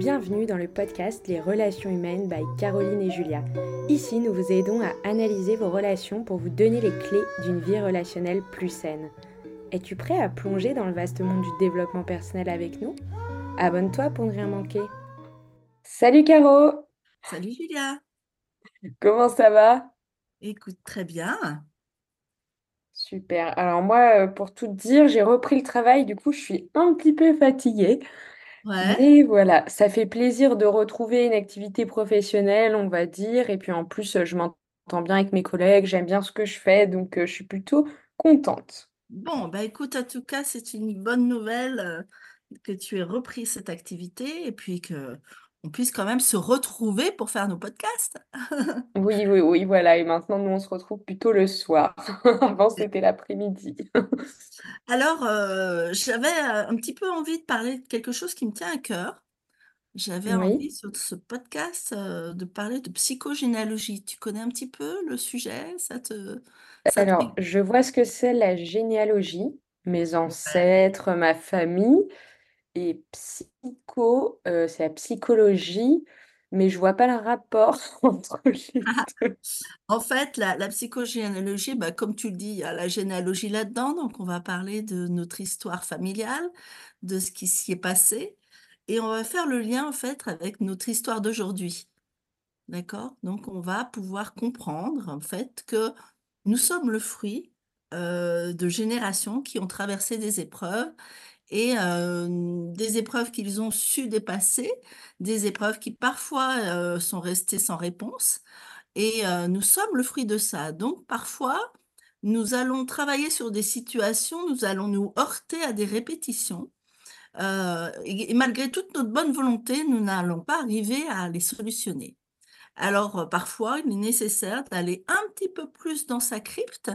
Bienvenue dans le podcast Les relations humaines by Caroline et Julia. Ici, nous vous aidons à analyser vos relations pour vous donner les clés d'une vie relationnelle plus saine. Es-tu prêt à plonger dans le vaste monde du développement personnel avec nous? Abonne-toi pour ne rien manquer. Salut Caro Salut Julia Comment ça va? Écoute, très bien. Super. Alors moi, euh, pour tout te dire, j'ai repris le travail, du coup, je suis un petit peu fatiguée. Ouais. Mais voilà, ça fait plaisir de retrouver une activité professionnelle, on va dire. Et puis en plus, je m'entends bien avec mes collègues, j'aime bien ce que je fais, donc euh, je suis plutôt contente. Bon, bah écoute, en tout cas, c'est une bonne nouvelle euh, que tu aies repris cette activité et puis que on puisse quand même se retrouver pour faire nos podcasts. Oui, oui, oui, voilà. Et maintenant, nous, on se retrouve plutôt le soir. Avant, c'était l'après-midi. Alors, euh, j'avais euh, un petit peu envie de parler de quelque chose qui me tient à cœur. J'avais Oui. envie sur ce podcast euh, de parler de psychogénéalogie. Tu connais un petit peu le sujet? Ça te, ça te... Alors, je vois ce que c'est la généalogie, mes ancêtres, ma famille. Et psycho, euh, c'est la psychologie, mais je vois pas le rapport entre les deux. En fait, la la psychogénéalogie, bah, comme tu le dis, il y a la généalogie là-dedans, donc on va parler de notre histoire familiale, de ce qui s'y est passé et on va faire le lien, en fait, avec notre histoire d'aujourd'hui. D'accord? Donc on va pouvoir comprendre, en fait, que nous sommes le fruit, heu, de générations qui ont traversé des épreuves et hem, des épreuves qu'ils ont su dépasser, des épreuves qui parfois, heu, sont restées sans réponse et heu, nous sommes le fruit de ça. Donc parfois, nous allons travailler sur des situations, nous allons nous heurter à des répétitions, et malgré toute notre bonne volonté, nous n'allons pas arriver à les solutionner. Alors, heu, parfois, il est nécessaire d'aller un petit peu plus dans sa crypte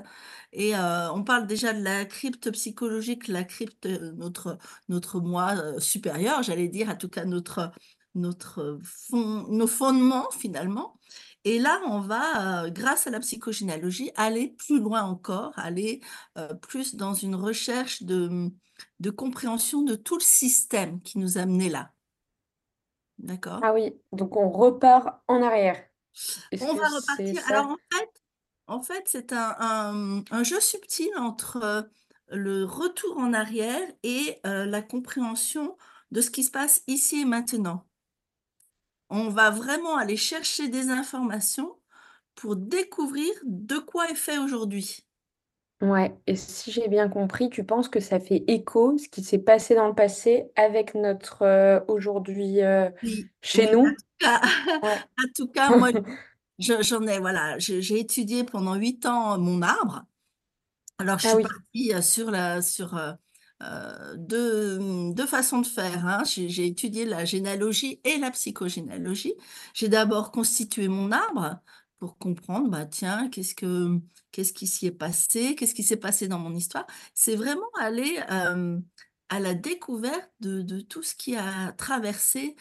et heu, on parle déjà de la crypte psychologique, la crypte, heu, notre notre moi, supérieur, j'allais dire, en tout cas notre notre, fond nos fondements finalement et là, on va, grâce à la psychogénéalogie, aller plus loin encore, aller, plus dans une recherche de, de compréhension de tout le système qui nous a amenés là. D'accord? Ah oui, donc on repart en arrière. Est-ce On que va c'est repartir ça? alors en fait en fait, c'est un un, un jeu subtil entre, heu, le retour en arrière et heu, la compréhension de ce qui se passe ici et maintenant. On va vraiment aller chercher des informations pour découvrir de quoi est fait aujourd'hui. Ouais, et si j'ai bien compris, tu penses que ça fait écho, ce qui s'est passé dans le passé avec notre, heu, aujourd'hui, Oui, chez oui, en nous? tout cas Ouais. en tout cas, moi, je j'en ai voilà, j'ai j'ai étudié pendant 8 ans mon arbre. Alors, je Ah suis oui, partie, sur la sur, heu heu, 2, mmh, 2 façons de faire, hein. J'ai j'ai étudié la généalogie et la psychogénéalogie. J'ai d'abord constitué mon arbre pour comprendre, bah, tiens, qu'est-ce que qu'est-ce qui s'y est passé? Qu'est-ce qui s'est passé dans mon histoire? C'est vraiment aller, à la découverte de de tout ce qui a traversé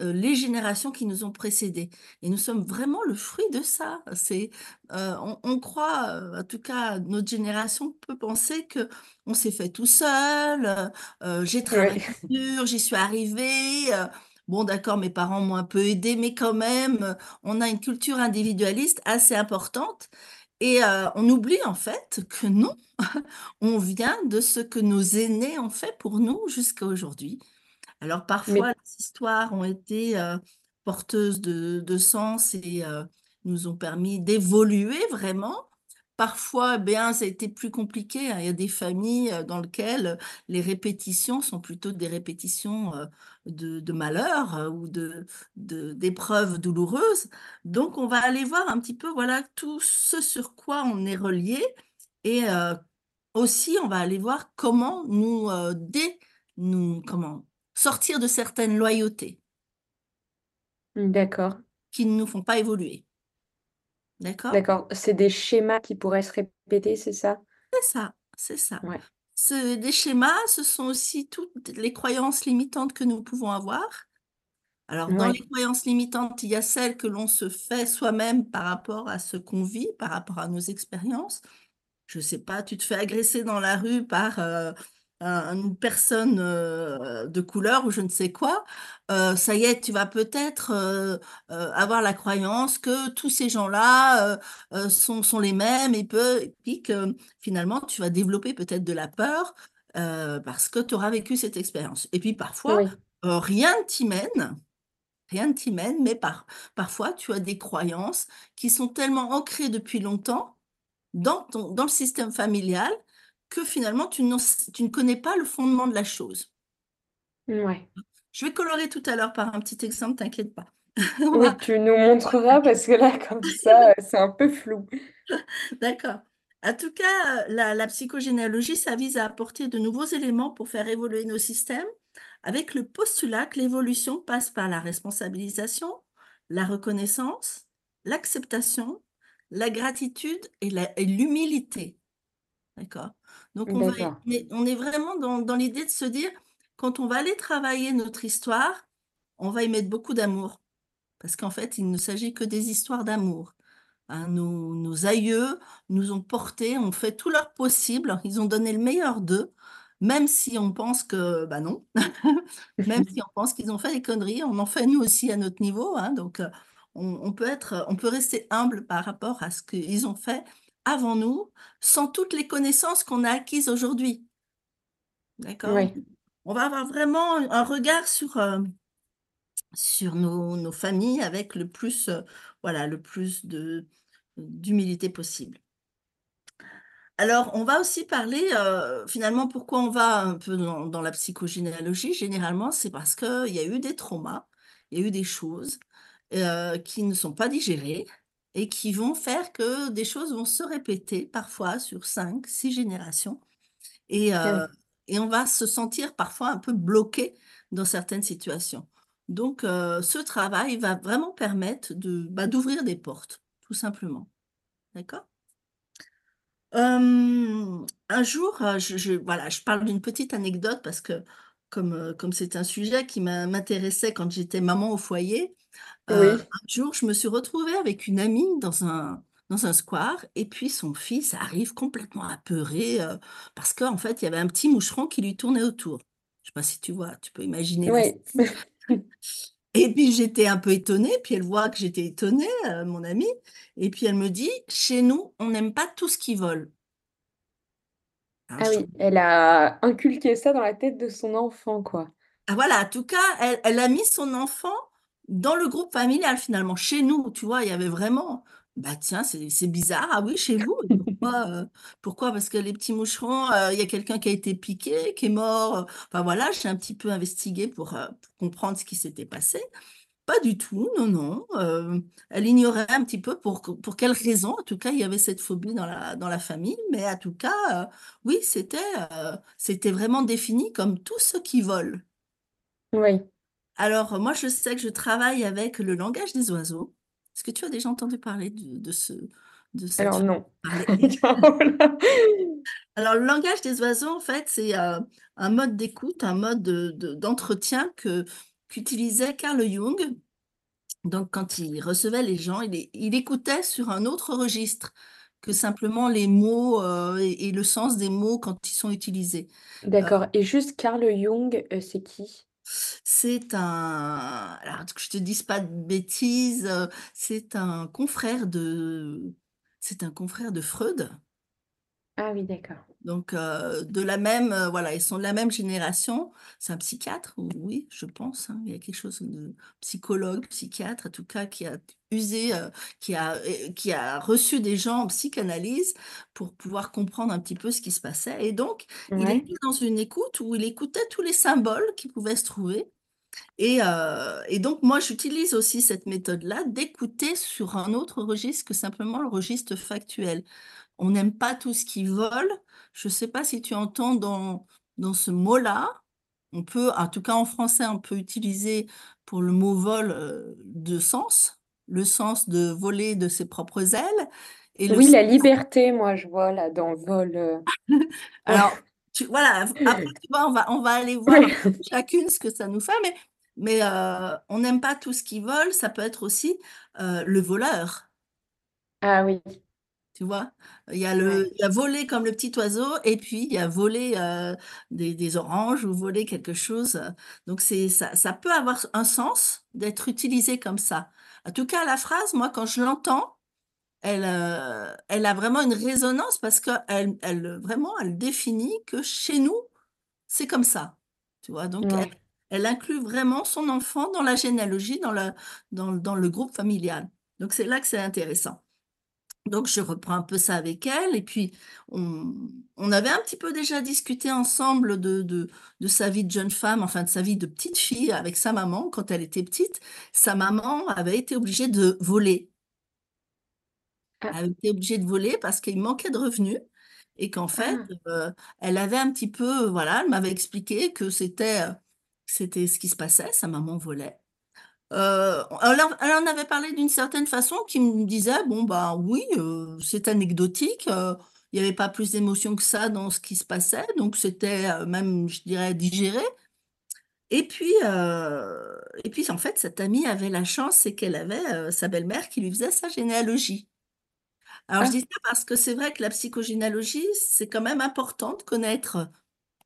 les générations qui nous ont précédés et nous sommes vraiment le fruit de ça. C'est, on on croit, en tout cas notre génération peut penser que on s'est fait tout seul, j'ai travaillé ouais. dur, j'y suis arrivé, heu, bon d'accord mes parents m'ont un peu aidé mais quand même, heu, on a une culture individualiste assez importante et heu, on oublie en fait que non, on vient de ce que nos aînés ont fait pour nous jusqu'à aujourd'hui alors parfois, Mais les histoires ont été, heu, porteuses de de sens et nous ont permis d'évoluer vraiment. Parfois, bien, ça a été plus compliqué, hein. Il y a des familles, heu, dans lequel, les répétitions sont plutôt des répétitions, heu, de de malheur, heu, ou de d'épreuves douloureuses. Donc on va aller voir un petit peu, voilà, tout ce sur quoi on est relié et aussi on va aller voir comment nous, dé nous comment? Sortir de certaines loyautés d'accord, qui ne nous font pas évoluer. D'accord? d'accord. C'est des schémas qui pourraient se répéter, c'est ça? C'est ça, c'est ça. Ouais. Ce des schémas, ce sont aussi toutes les croyances limitantes que nous pouvons avoir. Alors dans les croyances limitantes, il y a celles que l'on se fait soi-même par rapport à ce qu'on vit, par rapport à nos expériences. Je sais pas, tu te fais agresser dans la rue par, un- une personne euh, de couleur ou je ne sais quoi, euh, ça y est, tu vas peut-être euh, euh, avoir la croyance que tous ces gens-là sont, sont les mêmes et, peu, et puis que finalement, tu vas développer peut-être de la peur parce que tu auras vécu cette expérience. Et puis parfois, Oui, rien ne t'y mène. Rien ne t'y mène, mais par, parfois tu as des croyances qui sont tellement ancrées depuis longtemps dans ton, dans le système familial que finalement tu, ne connais pas le fondement de la chose. ouais. Je vais colorer tout à l'heure par un petit exemple, t'inquiète pas. Oui, tu nous montreras parce que là, comme ça, c'est un peu flou. D'accord. En tout cas, la, la psychogénéalogie, ça vise à apporter de nouveaux éléments pour faire évoluer nos systèmes, avec le postulat que l'évolution passe par la responsabilisation, la reconnaissance, l'acceptation, la gratitude et l'humilité. D'accord? Donc, on va, D'accord. mais on est vraiment dans, dans l'idée de se dire, quand on va aller travailler notre histoire, on va y mettre beaucoup d'amour. Parce qu'en fait, il ne s'agit que des histoires d'amour. Hein, nos, nos aïeux nous ont portés, ont fait tout leur possible, ils ont donné le meilleur d'eux, même si on pense que, bah non, même si on pense qu'ils ont fait des conneries, on en fait nous aussi à notre niveau. hein, donc, euh, on, on peut être, on peut rester humble par rapport à ce qu'ils ont fait avant nous, sans toutes les connaissances qu'on a acquises aujourd'hui. D'accord? Oui, On va avoir vraiment un regard sur, euh, sur nos, nos familles avec le plus, euh, voilà, le plus de, d'humilité possible. Alors, on va aussi parler, euh, finalement, pourquoi on va un peu dans, dans la psychogénéalogie. Généralement, c'est parce qu'il y a eu des traumas, il y a eu des choses qui ne sont pas digérées et qui vont faire que des choses vont se répéter parfois sur cinq, six générations. Et, euh, et on va se sentir parfois un peu bloqué dans certaines situations. Donc, euh, ce travail va vraiment permettre de, bah, d'ouvrir des portes, tout simplement. D'accord? Euh, un jour, euh, je, je- voilà, je parle d'une petite anecdote parce que comme comme c'est un sujet qui m'intéressait quand j'étais maman au foyer, euh, un jour, je me suis retrouvée avec une amie dans un, dans un square et puis son fils arrive complètement apeuré euh, parce qu'en fait, il y avait un petit moucheron qui lui tournait autour. Je sais pas si tu vois, tu peux imaginer oui. Et puis j'étais un peu étonnée, puis elle voit que j'étais étonnée, euh, mon amie, et puis elle me dit, chez nous, on n'aime pas tout ce qui vole. Alors, Ah je oui, elle a inculqué ça dans la tête de son enfant, quoi. Ah, voilà, en tout cas, elle, elle a mis son enfant dans le groupe familial finalement. Chez nous, tu vois, il y avait vraiment, bah tiens, c'est bizarre. Ah oui, chez vous. Pourquoi, euh, pourquoi? Parce que les petits moucherons, euh, il y a quelqu'un qui a été piqué, qui est mort. Enfin voilà, j'ai un petit peu investigué pour, euh, comprendre ce qui s'était passé. Pas du tout, non, non. elle ignorait un petit peu pour, pour quelles raisons, en tout cas, il y avait cette phobie dans la, dans la famille. Mais en tout cas, oui, c'était c'était vraiment défini comme tout ce qui vole. Oui. Alors, moi, je sais que je travaille avec le langage des oiseaux. Est-ce que tu as déjà entendu parler de, de ce, de cette Alors non. Alors, le langage des oiseaux, en fait, c'est euh, un mode d'écoute, un mode de- de- d'entretien qu'utilisait Carl Jung. Donc, quand il recevait les gens, il, écoutait sur un autre registre que simplement les mots euh, et, et le sens des mots quand ils sont utilisés. Euh, D'accord. Et juste Carl Jung, c'est qui? C'est un, alors que je te dise pas de bêtises, euh, c'est un confrère de, c'est un confrère de Freud. Ah oui, d'accord. Donc euh, de la même, euh, voilà, ils sont de la même génération. C'est un psychiatre, oui, je pense. hein. Il y a quelque chose de psychologue, psychiatre, en tout cas, qui a usé, euh, qui a, euh, qui a reçu des gens en psychanalyse pour pouvoir comprendre un petit peu ce qui se passait. Et donc, il Ouais. était dans une écoute où il écoutait tous les symboles qui pouvaient se trouver. Et, euh, et donc, moi, j'utilise aussi cette méthode-là d'écouter sur un autre registre que simplement le registre factuel. On n'aime pas tout ce qui vole. Je ne sais pas si tu entends dans, dans ce mot-là. On peut, en tout cas en français, on peut utiliser pour le mot vol euh, deux sens. Le sens de voler de ses propres ailes et Oui, la liberté, moi, je vois là dans Vol. euh. Alors, tu, voilà, après, tu vois, on va, on va aller voir chacune ce que ça nous fait, mais, mais euh, on n'aime pas tout ce qui vole, ça peut être aussi euh, le voleur. Ah oui. Tu vois? Il y a Ouais. le il y a voler comme le petit oiseau et puis il y a voler, heu, des des oranges ou voler quelque chose, heu, donc c'est ça ça peut avoir un sens d'être utilisé comme ça. En tout cas, la phrase, moi, quand je l'entends, elle, heu, elle a vraiment une résonance parce qu'elle elle, heu, vraiment, elle définit que chez nous, c'est comme ça, tu vois? Donc elle Ouais. elle inclut vraiment son enfant dans la généalogie, dans le dans dans le groupe familial. Donc c'est là que c'est intéressant. Donc je reprends un peu ça avec elle et puis on on avait un petit peu déjà discuté ensemble de de de sa vie de jeune femme, enfin de sa vie de petite fille avec sa maman quand elle était petite. Sa maman avait été obligée de voler. Ah. Elle était obligée de voler parce qu'il manquait de revenus et qu'en fait, Ah! heu, elle avait un petit peu, voilà, elle m'avait expliqué que c'était, heu, c'était ce qui se passait, sa maman volait. Heu, elle en elle en avait parlé d'une certaine façon qui me disait: «Bon, bah, oui, heu, c'est anecdotique, heu, il y avait pas plus d'émotion que ça dans ce qui se passait, donc c'était, même, je dirais, digéré». Et puis, et puis en fait, cette amie avait la chance, c'est qu'elle avait, sa belle-mère qui lui faisait sa généalogie. Alors je Ah! dis ça parce que c'est vrai que la psychogénéalogie, c'est quand même important de connaître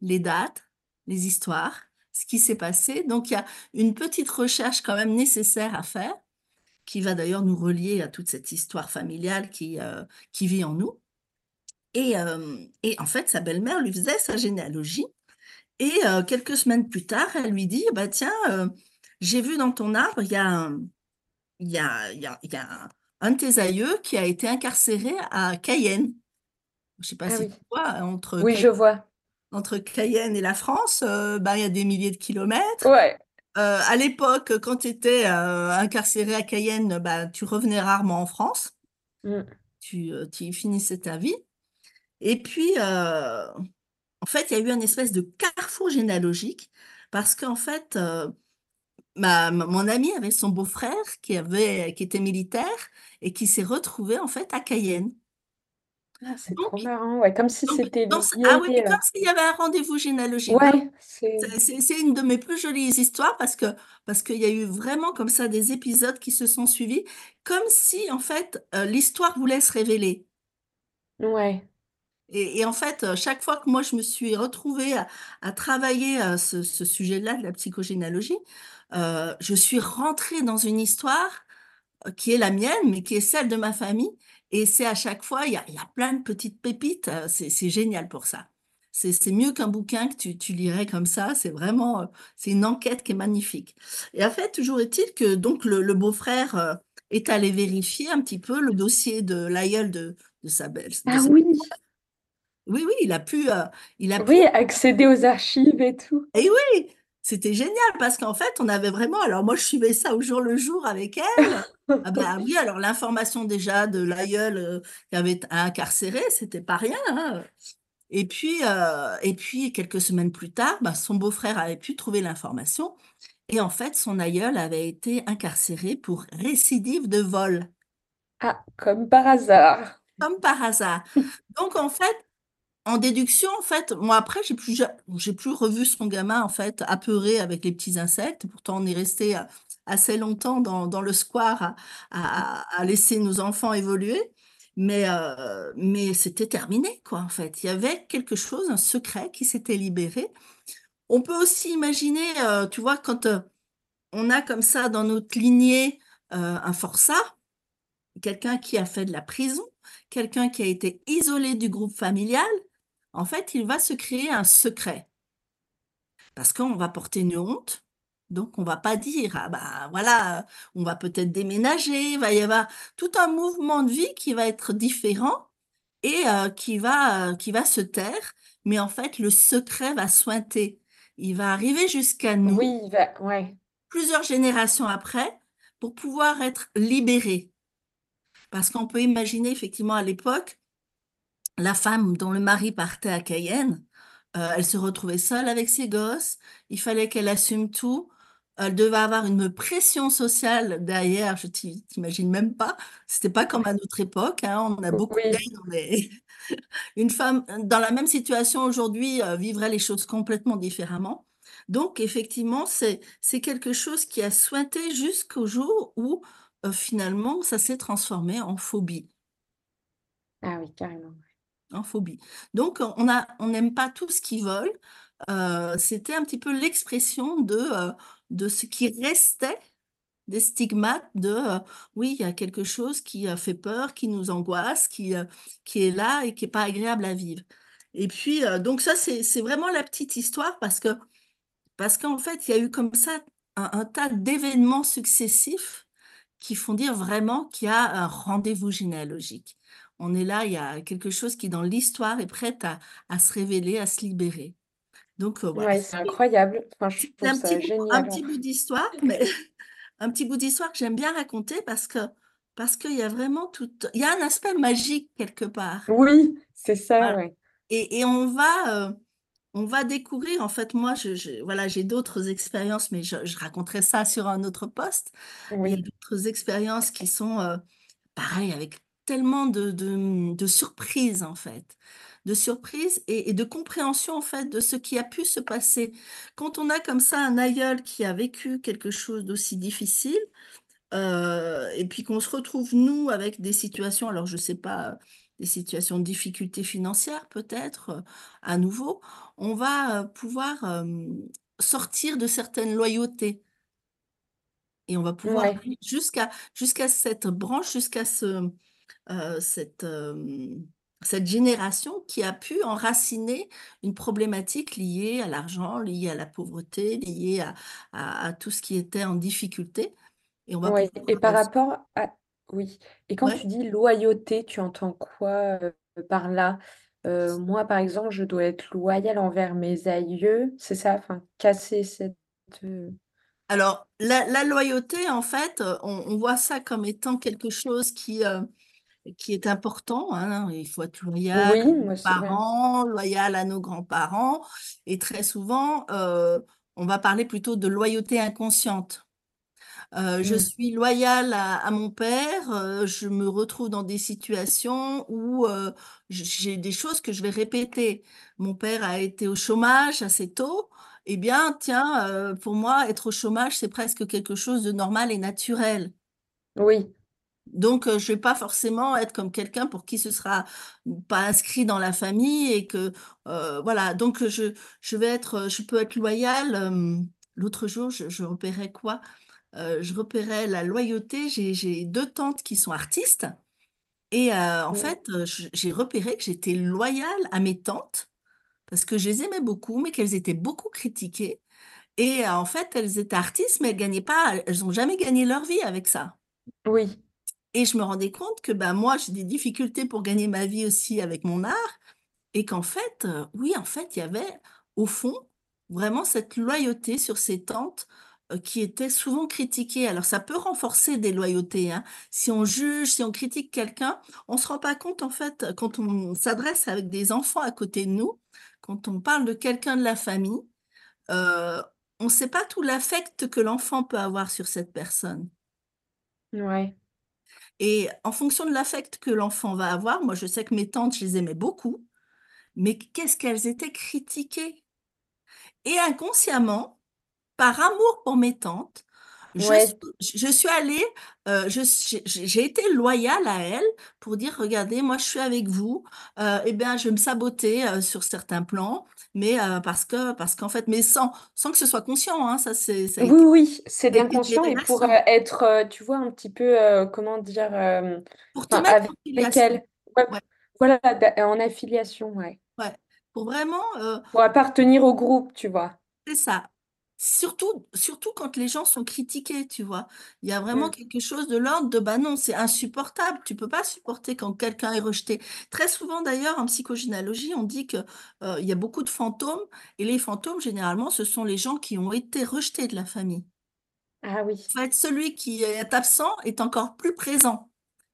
les dates, les histoires, ce qui s'est passé. Donc il y a une petite recherche quand même nécessaire à faire, qui va d'ailleurs nous relier à toute cette histoire familiale qui, heu, qui vit en nous. Et hem et en fait, sa belle-mère lui faisait sa généalogie et heu, quelques semaines plus tard, elle lui dit: «Bah tiens, j'ai vu dans ton arbre, il y a un il y a il y a il y a un un de tes aïeux qui a été incarcéré à Cayenne». Je sais pas Ah si oui. tu vois? Entre Oui, je vois. Entre Cayenne et la France, heu, bah, il y a des milliers de kilomètres. Ouais. Heu, à l'époque, quand tu étais, heu, incarcéré à Cayenne, bah, tu revenais rarement en France. Mmh. Tu, y finissais ta vie et puis, en fait, il y a eu un espèce de carrefour généalogique parce qu'en fait, ma mon mon amie avait son beau-frère qui avait qui était militaire et qui s'est retrouvé, en fait, à Cayenne. Ah, c'est trop marrant, ouais, comme si c'était ah oui, comme s'il y avait un rendez-vous généalogique, vraiment. Ouais, c'est une de mes plus jolies histoires parce que parce qu'il y a eu vraiment comme ça des épisodes qui se sont suivis, comme si, en fait, heu, l'histoire voulait se révéler. Ouais. Et et en fait, heu, chaque fois que moi je me suis retrouvée à à travailler, heu, ce ce sujet-là de la psychogénéalogie, je suis rentrée dans une histoire, qui est la mienne, mais qui est celle de ma famille et c'est à chaque fois, il y a il y a plein de petites pépites, heu, c'est c'est génial pour ça. C'est c'est mieux qu'un bouquin que tu tu lirais comme ça, c'est vraiment, heu, c'est une enquête qui est magnifique et en fait, toujours est-il que donc le le beau-frère, heu, est allé vérifier un petit peu le dossier de l'aïeul de de sa belle de Ah sa oui! oui, oui, il a pu, il a pu Oui, accéder aux archives et tout. et oui! C'était génial parce qu'en fait, on avait vraiment alors moi je suivais ça au jour le jour avec elle. Ah bah, oui, alors l'information déjà de l'aïeul, heu, qui avait incarcéré, c'était pas rien, hein, et puis, heu et puis quelques semaines plus tard, bah, son beau-frère avait pu trouver l'information et en fait, son aïeul avait été incarcéré pour récidive de vol. Ah, comme par hasard. Comme par hasard. Donc en fait, En déduction, en fait, moi après j'ai plus ja j'ai plus revu son gamin en fait apeuré avec les petits insectes. Pourtant on est resté, heu, assez longtemps dans dans le square à laisser nos enfants évoluer. Mais, heu, mais c'était terminé quoi en fait. Il y avait quelque chose, un secret qui s'était libéré. On peut aussi imaginer, heu, tu vois quand, on a comme ça dans notre lignée, un forçat, quelqu'un qui a fait de la prison, quelqu'un qui a été isolé du groupe familial, en fait, il va se créer un secret. Parce qu'on va porter une honte, donc on va pas dire: «Ah bah, voilà, on va peut-être déménager». Il va y avoir tout un mouvement de vie qui va être différent et qui va, heu, qui va se taire, mais en fait, le secret va suinter. Il va arriver jusqu'à nous, Oui, il va ouais. plusieurs générations après, pour pouvoir être libéré. Parce qu'on peut imaginer effectivement à l'époque, la femme dont le mari partait à Cayenne, heu, elle se retrouvait seule avec ses gosses, il fallait qu'elle assume tout, elle devait avoir une pression sociale derrière, je t'i tu même pas. C'était pas comme à notre époque, hein, on a beaucoup Oui. d'aide, on est une femme, dans la même situation aujourd'hui, heu, vivrait les choses complètement différemment. Donc effectivement, c'est quelque chose qui a suinté jusqu'au jour où, finalement, ça s'est transformé en phobie. Ah oui, carrément. En phobie. Donc on a on n'aime pas tout ce qui vole. Heu, c'était un petit peu l'expression de, heu, de ce qui restait des stigmates de, heu, oui, il y a quelque chose qui, fait peur, qui nous angoisse, qui, heu, qui est là et qui est pas agréable à vivre. Et puis, donc ça, c'est vraiment la petite histoire parce que parce qu'en fait, il y a eu comme ça un tas d'événements successifs qui font dire vraiment qu'il y a un rendez-vous généalogique. On est là, il y a quelque chose qui dans l'histoire est prête à à se révéler, à se libérer. Donc, voilà, Ouais, c'est incroyable. Enfin, je trouve un petit bout un petit bout d'histoire, mais un petit bout d'histoire que j'aime bien raconter parce que parce qu'il y a vraiment tout il y a un aspect magique quelque part. Oui, c'est ça, Voilà ouais. et et on va, heu, on va découvrir en fait moi je je voilà, j'ai d'autres expériences, mais je je raconterai ça sur un autre post. Il y a d'autres expériences qui sont, heu, pareil avec tellement de de, de surprises en fait. De surprises et et de compréhension en fait de ce qui a pu se passer. Quand on a comme ça un aïeul qui a vécu quelque chose d'aussi difficile, Heu et puis qu'on se retrouve nous avec des situations, alors je sais pas, des situations de difficultés financières peut-être, à nouveau, on va, heu, pouvoir, sortir de certaines loyautés et on va pouvoir ouais, jusqu'à jusqu'à cette branche, jusqu'à ce, cette, hem, cette génération qui a pu enraciner une problématique liée à l'argent, liée à la pauvreté, liée à à à tout ce qui était en difficulté et on va ouais et par rapport à oui et quand ouais. tu dis loyauté, tu entends quoi, par là? Moi, par exemple, je dois être loyale envers mes aïeux, c'est ça? Enfin, casser cette, Alors, la la loyauté, en fait, on on voit ça comme étant quelque chose qui, qui est important, hein. Il faut être loyal oui, à nos parents, loyal à nos grands-parents et très souvent, heu, on va parler plutôt de loyauté inconsciente. Heu, je Mmh. suis loyale à à mon père, heu, je me retrouve dans des situations où, j'ai des choses que je vais répéter. Mon père a été au chômage assez tôt, eh bien, tiens, pour moi, être au chômage, c'est presque quelque chose de normal et naturel. Oui, Donc, heu, je vais pas forcément être comme quelqu'un pour qui ce sera pas inscrit dans la famille et que, heu, voilà, donc, je je vais être, je peux être loyale, hem, l'autre jour, je je repérais quoi? Je repérais la loyauté. J'ai 2 tantes qui sont artistes et en fait, j'ai repéré que j'étais loyale à mes tantes parce que je les aimais beaucoup, mais qu'elles étaient beaucoup critiquées et en fait, elles étaient artistes, mais elles gagnaient pas elles ont jamais gagné leur vie avec ça oui, et je me rendais compte que, bah, moi, j'ai des difficultés pour gagner ma vie aussi avec mon art et qu'en fait, heu, oui, en fait, il y avait, au fond, vraiment cette loyauté sur ces tantes, heu, qui étaient souvent critiquées. Alors ça peut renforcer des loyautés, hein. Si on juge, si on critique quelqu'un, on se rend pas compte, en fait, quand on s'adresse avec des enfants à côté de nous, quand on parle de quelqu'un de la famille, heu, on sait pas tout l'affect que l'enfant peut avoir sur cette personne ouais, et en fonction de l'affect que l'enfant va avoir, moi je sais que mes tantes, je les aimais beaucoup, mais qu'est-ce qu'elles étaient critiquées! Et inconsciemment, par amour pour mes tantes, je suis ouais, je suis allée, je j'ai été loyale à elles pour dire: «Regardez, moi je suis avec vous, heu et bien je vais me saboter, heu, sur certains plans, mais heu, parce que parce qu'en fait» mais sans sans que ce soit conscient, hein, ça c'est oui, été oui, c'est des l'inconscient et pour, relations, être, heu, tu vois, un petit peu, comment dire? Pour te mettre en avec elle. Ouais, Ouais, voilà, en affiliation, ouais. ouais, pour vraiment, Pour appartenir au groupe, tu vois? C'est ça. Surtout surtout quand les gens sont critiqués, tu vois? Il y a vraiment quelque chose de l'ordre de: «Bah, non, c'est insupportable». Tu peux pas supporter quand quelqu'un est rejeté. Très souvent d'ailleurs en psychogénéalogie, on dit que, heu, il y a beaucoup de fantômes et les fantômes généralement, ce sont les gens qui ont été rejetés de la famille. Ah oui, En fait, celui qui est absent est encore plus présent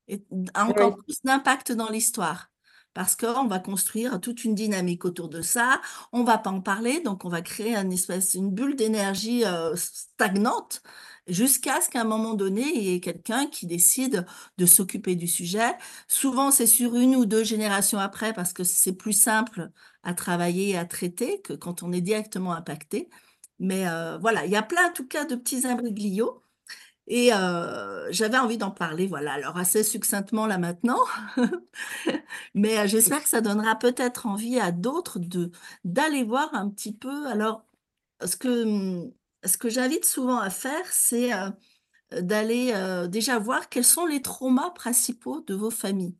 et a encore oui, plus d'impact dans l'histoire. Parce qu'on va construire toute une dynamique autour de ça, on va pas en parler, donc on va créer un espèce une bulle d'énergie, heu, stagnante jusqu'à ce qu'à un moment donné, il y ait quelqu'un qui décide de s'occuper du sujet. Souvent, c'est sur une ou 2 générations après parce que c'est plus simple à travailler et à traiter que quand on est directement impacté. Mais, heu, voilà, il y a plein en tout cas de petits imbriglios Et euh, j'avais envie d'en parler, voilà, alors assez succinctement là maintenant, mais euh, j'espère que ça donnera peut-être envie à d'autres de d'aller voir un petit peu. Alors, ce que, ce que j'invite souvent à faire, c'est euh, d'aller euh, déjà voir quels sont les traumas principaux de vos familles.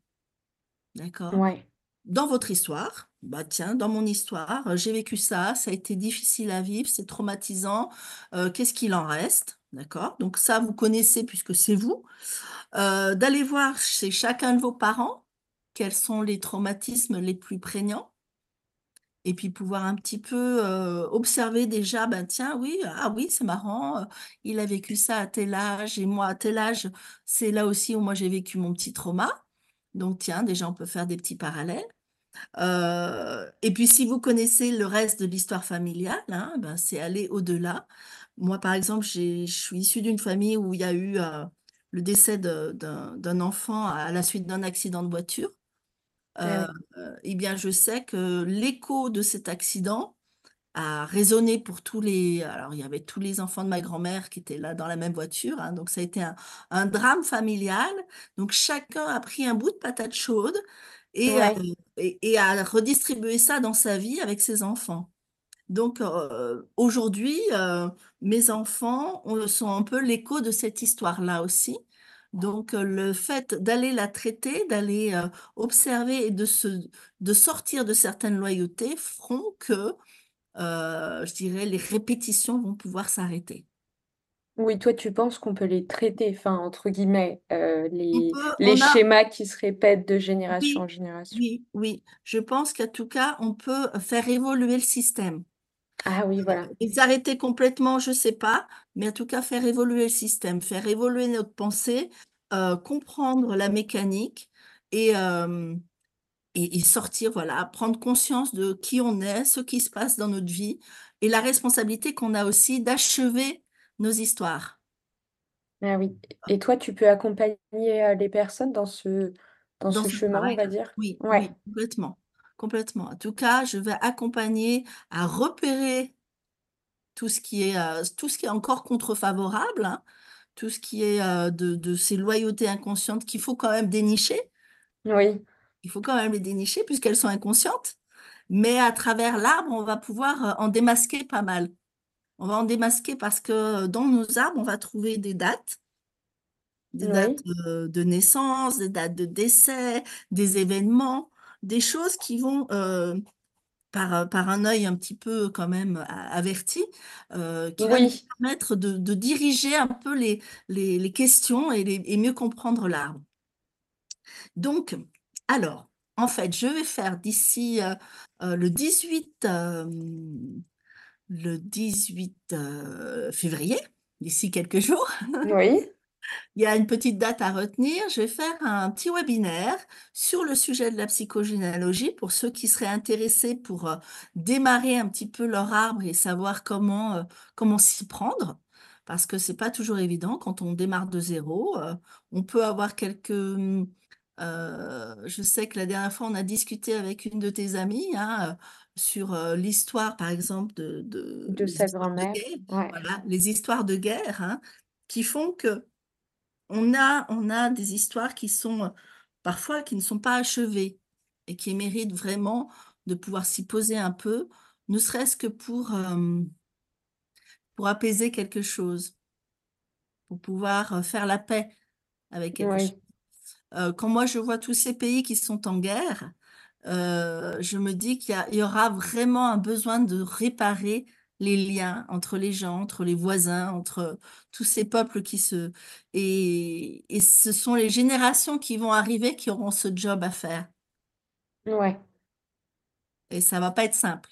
D'accord? Ouais. Dans votre histoire, bah tiens, dans mon histoire, j'ai vécu ça, ça a été difficile à vivre, c'est traumatisant. Qu'est-ce qu'il en reste? D'accord? Donc ça, vous connaissez puisque c'est vous. Heu, d'aller voir chez chacun de vos parents, quels sont les traumatismes les plus prégnants et puis pouvoir un petit peu, heu, observer déjà, ben tiens, oui, ah oui, c'est marrant, heu, il a vécu ça à tel âge et moi à tel âge, c'est là aussi où moi j'ai vécu mon petit trauma. Donc tiens, déjà on peut faire des petits parallèles. Et puis si vous connaissez le reste de l'histoire familiale, hein, ben, c'est aller au-delà. Moi, par exemple, je suis issue d'une famille où il y a eu, heu, le décès d'un enfant à la suite d'un accident de voiture. Oui. et bien, je sais que l'écho de cet accident a résonné pour tous les alors il y avait tous les enfants de ma grand-mère qui étaient là dans la même voiture, hein, donc ça a été un un drame familial. Donc chacun a pris un bout de patate chaude et et a redistribué ça dans sa vie avec ses enfants. Donc heu, aujourd'hui, heu, mes enfants ont sont un peu l'écho de cette histoire-là aussi. Donc heu, le fait d'aller la traiter, d'aller, observer et de se de sortir de certaines loyautés feront que, je dirais les répétitions vont pouvoir s'arrêter. Oui, toi, tu penses qu'on peut les traiter, enfin, entre guillemets, les peut les a schémas qui se répètent de génération oui, en génération? oui, oui, je pense qu'en tout cas, on peut faire évoluer le système. Ah oui, voilà. Les arrêter complètement, je sais pas, mais en tout cas faire évoluer le système, faire évoluer notre pensée, heu, comprendre la mécanique et hem et et sortir, voilà, prendre conscience de qui on est, ce qui se passe dans notre vie et la responsabilité qu'on a aussi d'achever nos histoires. Ah oui et toi, tu peux accompagner, heu, les personnes dans ce dans Dans ce ce chemin, on va dire? oui, Ouais, oui, complètement, complètement. En tout cas, je vais accompagner à repérer tout ce qui est, heu, tout ce qui est encore contre-favorable, hein, tout ce qui est, heu, de de ces loyautés inconscientes qu'il faut quand même dénicher. oui, Il faut quand même les dénicher puisqu'elles sont inconscientes, mais à travers l'arbre, on va pouvoir, heu, en démasquer pas mal. On va en démasquer parce que, dans nos arbres, on va trouver des dates, des dates, de naissance, des dates de décès, des événements, des choses qui vont, heu Par, par un œil un petit peu quand même averti, heu, qui va nous oui, permettre de de diriger un peu les les les questions et les et mieux comprendre l'arbre. Donc, alors, en fait, je vais faire d'ici, heu, le 18, hem, le 18, heu, février, d'ici quelques jours, oui, Il y a une petite date à retenir. Je vais faire un petit webinaire sur le sujet de la psychogénéalogie pour ceux qui seraient intéressés pour, heu, démarrer un petit peu leur arbre et savoir comment, heu, comment s'y prendre. Parce que c'est pas toujours évident quand on démarre de zéro, heu, on peut avoir quelques, heu, je sais que la dernière fois, on a discuté avec une de tes amies, hein, sur, l'histoire, par exemple, de de sa grand-mère, ouais, voilà, les histoires de guerre, hein, qui font que on a on a des histoires qui sont, heu, parfois qui ne sont pas achevées et qui méritent vraiment de pouvoir s'y poser un peu, ne serait-ce que pour, pour apaiser quelque chose, pour pouvoir, heu, faire la paix avec quelque chose. quand moi je vois tous ces pays qui sont en guerre, je me dis qu'il y aura vraiment un besoin de réparer les liens entre les gens, entre les voisins, entre tous ces peuples qui se et et ce sont les générations qui vont arriver qui auront ce job à faire ouais, et ça va pas être simple.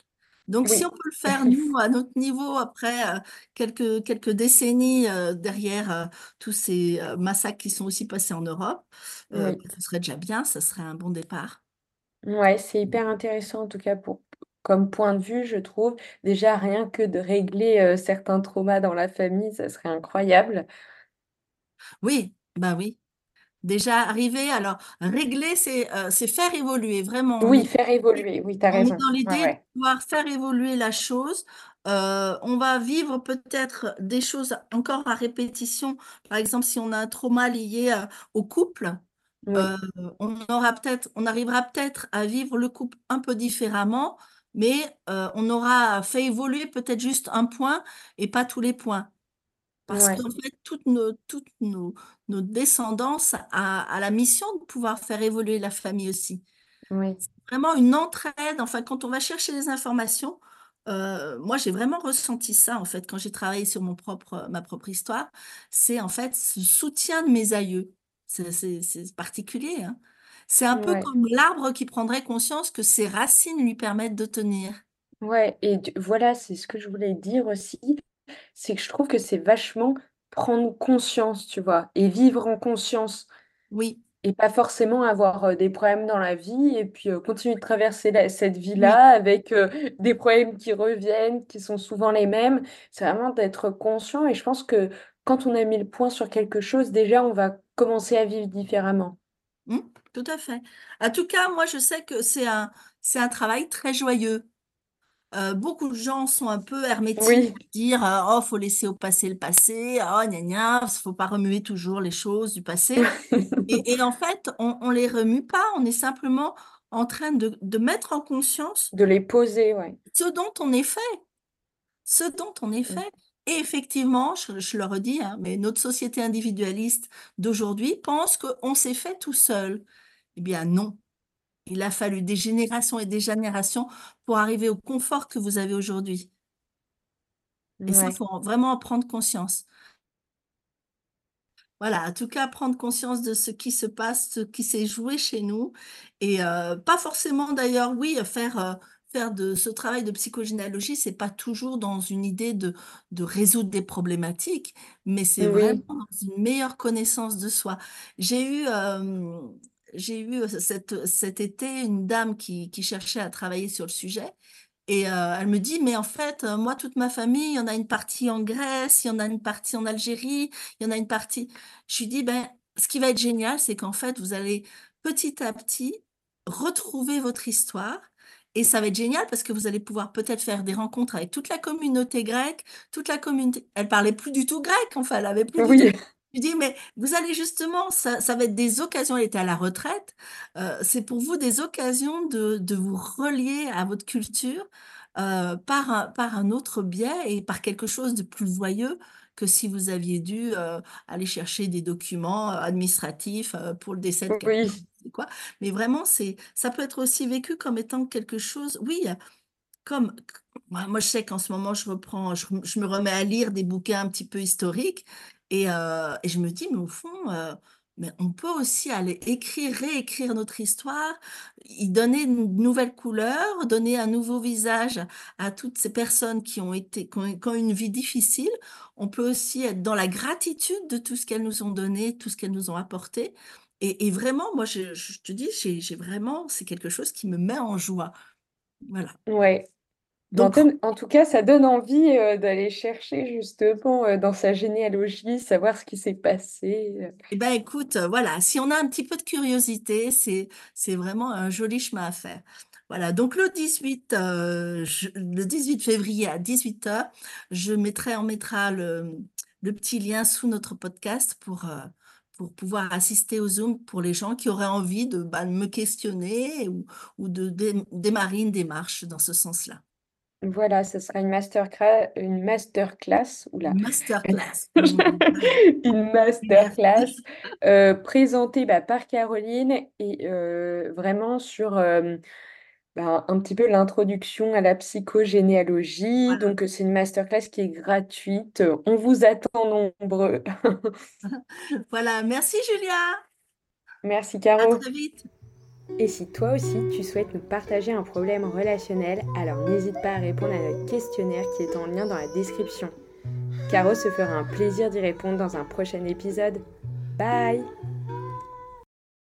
Donc si on peut le faire nous à notre niveau après, heu, quelques quelques décennies, heu, derrière, heu, tous ces, massacres qui sont aussi passés en Europe, oui. ce serait déjà bien, ça serait un bon départ. Ouais, c'est hyper intéressant en tout cas pour comme point de vue, je trouve. Déjà rien que de régler, certains traumas dans la famille, ça serait incroyable. Oui, bah, oui. Déjà arriver alors régler, c'est, c'est faire évoluer vraiment. Oui, faire évoluer, oui, tu as on est raison. dans Ouais, l'idée de pouvoir faire évoluer la chose, Euh, on va vivre peut-être des choses encore à répétition. Par exemple, si on a un trauma lié au couple, Oui, euh, on aura peut-être, on arrivera peut-être à vivre le couple un peu différemment, mais euh, on aura fait évoluer peut-être juste un point et pas tous les points. Parce ouais, qu'en fait, toutes nos, toutes nos, nos descendances a, a la mission de pouvoir faire évoluer la famille aussi. oui, C'est vraiment une entraide. Enfin, quand on va chercher les informations, heu, moi, j'ai vraiment ressenti ça, en fait, quand j'ai travaillé sur mon propre ma propre histoire. C'est, en fait, ce soutien de mes aïeux. C'est particulier, hein. C'est un peu ouais, comme l'arbre qui prendrait conscience que ses racines lui permettent de tenir. ouais. Et voilà, c'est ce que je voulais dire aussi, c'est que je trouve que c'est vachement prendre conscience, tu vois, et vivre en conscience. Oui, Et pas forcément avoir, heu, des problèmes dans la vie et puis, continuer de traverser la cette oui. vie-là avec, des problèmes qui reviennent, qui sont souvent les mêmes. C'est vraiment d'être conscient et je pense que quand on a mis le point sur quelque chose, déjà, on va commencer à vivre différemment. Mmh, tout à fait. En tout cas, moi, je sais que c'est un c'est un travail très joyeux. Heu, beaucoup de gens sont un peu hermétiques Oui, dire, heu: «Oh, faut laisser au passé le passé, oh gna gna, faut pas remuer toujours les choses du passé» et et en fait, on on les remue pas, on est simplement en train de de mettre en conscience de les poser, ouais. ce dont on est fait, ce dont on est Mmh. fait et effectivement, je je le redis, hein, mais notre société individualiste d'aujourd'hui pense qu'on s'est fait tout seul. Eh bien non, il a fallu des générations et des générations pour arriver au confort que vous avez aujourd'hui. Et ça, Ouais, faut en vraiment en prendre conscience. Voilà, en tout cas, prendre conscience de ce qui se passe, ce qui s'est joué chez nous et heu, pas forcément d'ailleurs, oui, faire, heu, faire de ce travail de psychogénéalogie, c'est pas toujours dans une idée de de résoudre des problématiques, mais c'est vraiment oui, dans une meilleure connaissance de soi. J'ai eu, j'ai eu, heu, cet été une dame qui qui cherchait à travailler sur le sujet Et elle me dit: «Mais en fait, moi, toute ma famille, il y en a une partie en Grèce, il y en a une partie en Algérie, il y en a une partie» je lui dis: «Ben, ce qui va être génial, c'est qu'en fait, vous allez petit à petit retrouver votre histoire et ça va être génial parce que vous allez pouvoir peut-être faire des rencontres avec toute la communauté grecque, toute la communauté» elle parlait plus du tout grec, enfin, elle avait plus du tout oui, je lui dis: «Mais vous allez justement ça ça va être des occasions» elle était à la retraite, heu, c'est pour vous des occasions de de vous relier à votre culture, heu, par un par un autre biais et par quelque chose de plus joyeux que si vous aviez dû, heu, aller chercher des documents, heu, administratifs, heu, pour le décès de quelqu'un, oui, quoi. Mais vraiment, c'est ça peut être aussi vécu comme étant quelque chose oui, comme moi je sais qu'en ce moment, je reprends je me je me remets à lire des bouquins un petit peu historiques et je me dis: «Mais au fond, mais on peut aussi aller écrire, réécrire notre histoire, y donner une nouvelle couleur, donner un nouveau visage à toutes ces personnes qui ont été qui ont une vie difficile. On peut aussi être dans la gratitude de tout ce qu'elles nous ont donné, tout ce qu'elles nous ont apporté» et vraiment, moi, je je te dis, j'ai vraiment c'est quelque chose qui me met en joie. Voilà. ouais. Donc en tout cas, ça donne envie, heu, d'aller chercher justement, heu, dans sa généalogie, savoir ce qui s'est passé, heu. Eh ben, écoute, voilà, si on a un petit peu de curiosité, c'est c'est vraiment un joli chemin à faire. Voilà, donc le 18, heu, je le 18 février à 18:00, je mettrai on mettra le le petit lien sous notre podcast pour, pour pouvoir assister au Zoom pour les gens qui auraient envie de, bah, de me questionner ou ou de dém démarrer une démarche dans ce sens-là. Voilà, ce sera une masterclass, Une masterclass. Une masterclass, heu, présentée, bah, par Caroline et heu, vraiment sur, hem, bah, un petit peu l'introduction à la psychogénéalogie. Voilà. Donc, c'est une masterclass qui est gratuite, on vous attend nombreux. Voilà, merci Julia, Merci à Caro. très vite. Et si toi aussi tu souhaites nous partager un problème relationnel, alors n'hésite pas à répondre à notre questionnaire qui est en lien dans la description. Caro se fera un plaisir d'y répondre dans un prochain épisode. Bye